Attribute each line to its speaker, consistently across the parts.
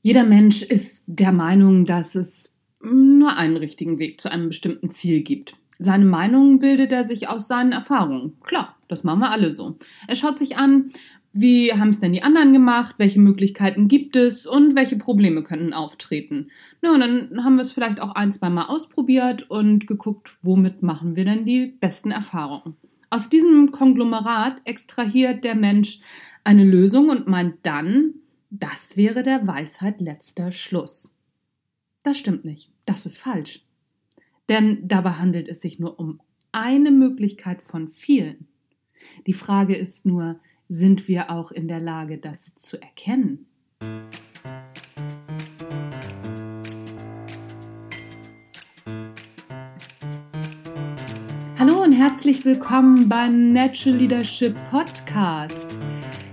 Speaker 1: Jeder Mensch ist der Meinung, dass es nur einen richtigen Weg zu einem bestimmten Ziel gibt. Seine Meinung bildet er sich aus seinen Erfahrungen. Klar, das machen wir alle so. Er schaut sich an, wie haben es denn die anderen gemacht, welche Möglichkeiten gibt es und welche Probleme können auftreten. Na, und dann haben wir es vielleicht auch ein, zwei Mal ausprobiert und geguckt, womit machen wir denn die besten Erfahrungen. Aus diesem Konglomerat extrahiert der Mensch eine Lösung und meint dann, das wäre der Weisheit letzter Schluss. Das stimmt nicht. Das ist falsch. Denn dabei handelt es sich nur um eine Möglichkeit von vielen. Die Frage ist nur, sind wir auch in der Lage, das zu erkennen? Hallo und herzlich willkommen beim Natural Leadership Podcast.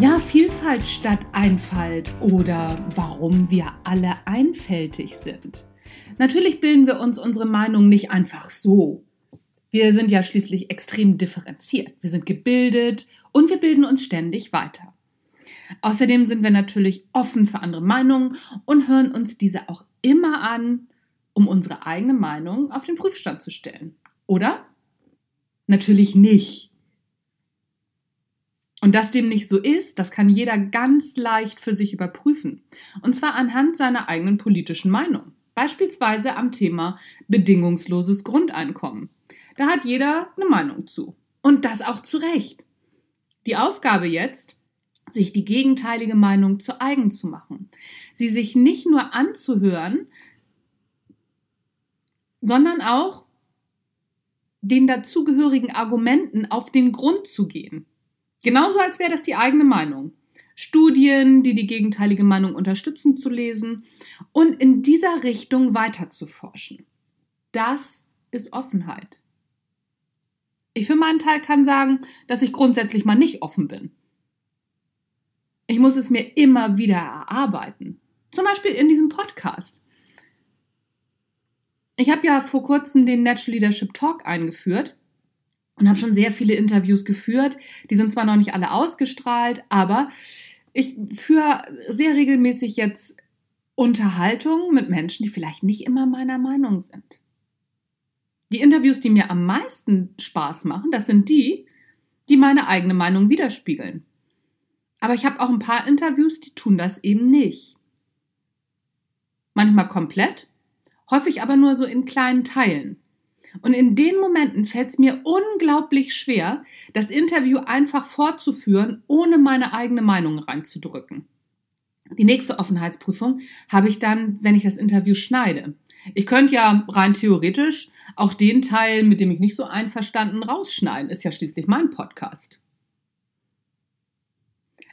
Speaker 1: Ja, Vielfalt statt Einfalt oder warum wir alle einfältig sind. Natürlich bilden wir uns unsere Meinung nicht einfach so. Wir sind ja schließlich extrem differenziert. Wir sind gebildet und wir bilden uns ständig weiter. Außerdem sind wir natürlich offen für andere Meinungen und hören uns diese auch immer an, um unsere eigene Meinung auf den Prüfstand zu stellen. Oder? Natürlich nicht. Und dass dem nicht so ist, das kann jeder ganz leicht für sich überprüfen. Und zwar anhand seiner eigenen politischen Meinung. Beispielsweise am Thema bedingungsloses Grundeinkommen. Da hat jeder eine Meinung zu. Und das auch zu Recht. Die Aufgabe jetzt, sich die gegenteilige Meinung zu eigen zu machen. Sie sich nicht nur anzuhören, sondern auch den dazugehörigen Argumenten auf den Grund zu gehen. Genauso als wäre das die eigene Meinung. Studien, die die gegenteilige Meinung unterstützen, zu lesen und in dieser Richtung weiter zu forschen. Das ist Offenheit. Ich für meinen Teil kann sagen, dass ich grundsätzlich mal nicht offen bin. Ich muss es mir immer wieder erarbeiten. Zum Beispiel in diesem Podcast. Ich habe ja vor kurzem den Natural Leadership Talk eingeführt und habe schon sehr viele Interviews geführt. Die sind zwar noch nicht alle ausgestrahlt, aber ich führe sehr regelmäßig jetzt Unterhaltungen mit Menschen, die vielleicht nicht immer meiner Meinung sind. Die Interviews, die mir am meisten Spaß machen, das sind die, die meine eigene Meinung widerspiegeln. Aber ich habe auch ein paar Interviews, die tun das eben nicht. Manchmal komplett, häufig aber nur so in kleinen Teilen. Und in den Momenten fällt es mir unglaublich schwer, das Interview einfach fortzuführen, ohne meine eigene Meinung reinzudrücken. Die nächste Offenheitsprüfung habe ich dann, wenn ich das Interview schneide. Ich könnte ja rein theoretisch auch den Teil, mit dem ich nicht so einverstanden, rausschneiden. Ist ja schließlich mein Podcast.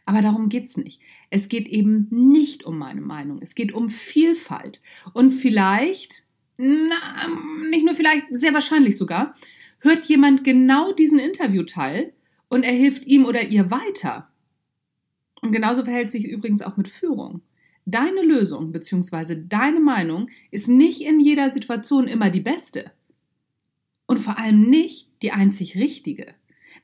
Speaker 1: Aber darum geht es nicht. Es geht eben nicht um meine Meinung. Es geht um Vielfalt. Und vielleicht na, nicht nur vielleicht, sehr wahrscheinlich sogar, hört jemand genau diesen Interviewteil und er hilft ihm oder ihr weiter. Und genauso verhält sich übrigens auch mit Führung. Deine Lösung bzw. deine Meinung ist nicht in jeder Situation immer die beste. Und vor allem nicht die einzig richtige.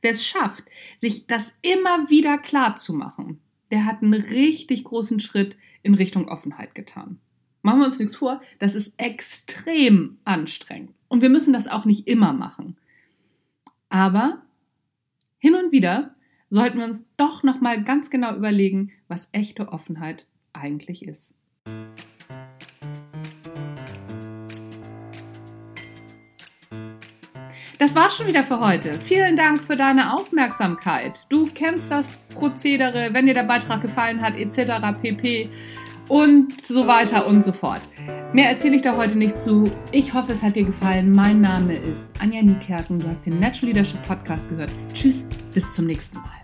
Speaker 1: Wer es schafft, sich das immer wieder klar zu machen, der hat einen richtig großen Schritt in Richtung Offenheit getan. Machen wir uns nichts vor, das ist extrem anstrengend. Und wir müssen das auch nicht immer machen. Aber hin und wieder sollten wir uns doch noch mal ganz genau überlegen, was echte Offenheit eigentlich ist. Das war's schon wieder für heute. Vielen Dank für deine Aufmerksamkeit. Du kennst das Prozedere, wenn dir der Beitrag gefallen hat, etc. pp und so weiter und so fort. Mehr erzähle ich da heute nicht zu. Ich hoffe, es hat dir gefallen. Mein Name ist Anja Niekerken. Du hast den Natural Leadership Podcast gehört. Tschüss, bis zum nächsten Mal.